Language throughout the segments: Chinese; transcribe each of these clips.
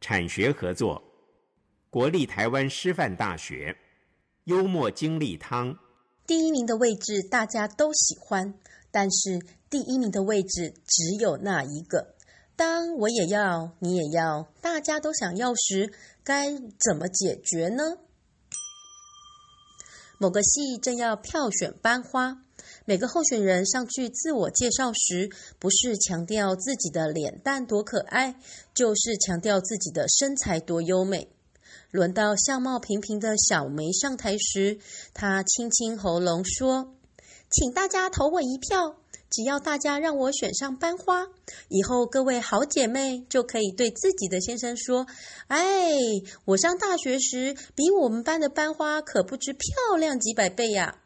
产学合作，国立台湾师范大学，幽默金利汤。第一名的位置大家都喜欢，但是第一名的位置只有那一个。当我也要，你也要，大家都想要时，该怎么解决呢？某个系正要票选班花。每个候选人上去自我介绍时，不是强调自己的脸蛋多可爱，就是强调自己的身材多优美。轮到相貌平平的小梅上台时，她清清喉咙说：“请大家投我一票，只要大家让我选上班花，以后各位好姐妹就可以对自己的先生说：‘哎，我上大学时比我们班的班花可不知漂亮几百倍呀！’”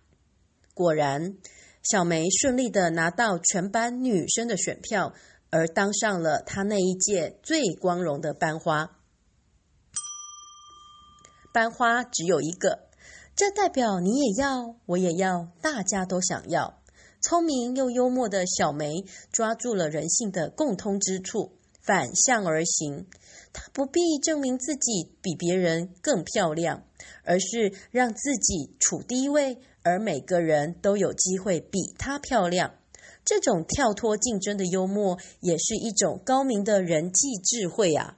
果然。小梅顺利的拿到全班女生的选票，而当上了她那一届最光荣的班花。班花只有一个，这代表你也要，我也要，大家都想要。聪明又幽默的小梅抓住了人性的共通之处，反向而行。他不必证明自己比别人更漂亮，而是让自己处低位。而每个人都有机会比她漂亮，这种跳脱竞争的幽默，也是一种高明的人际智慧啊。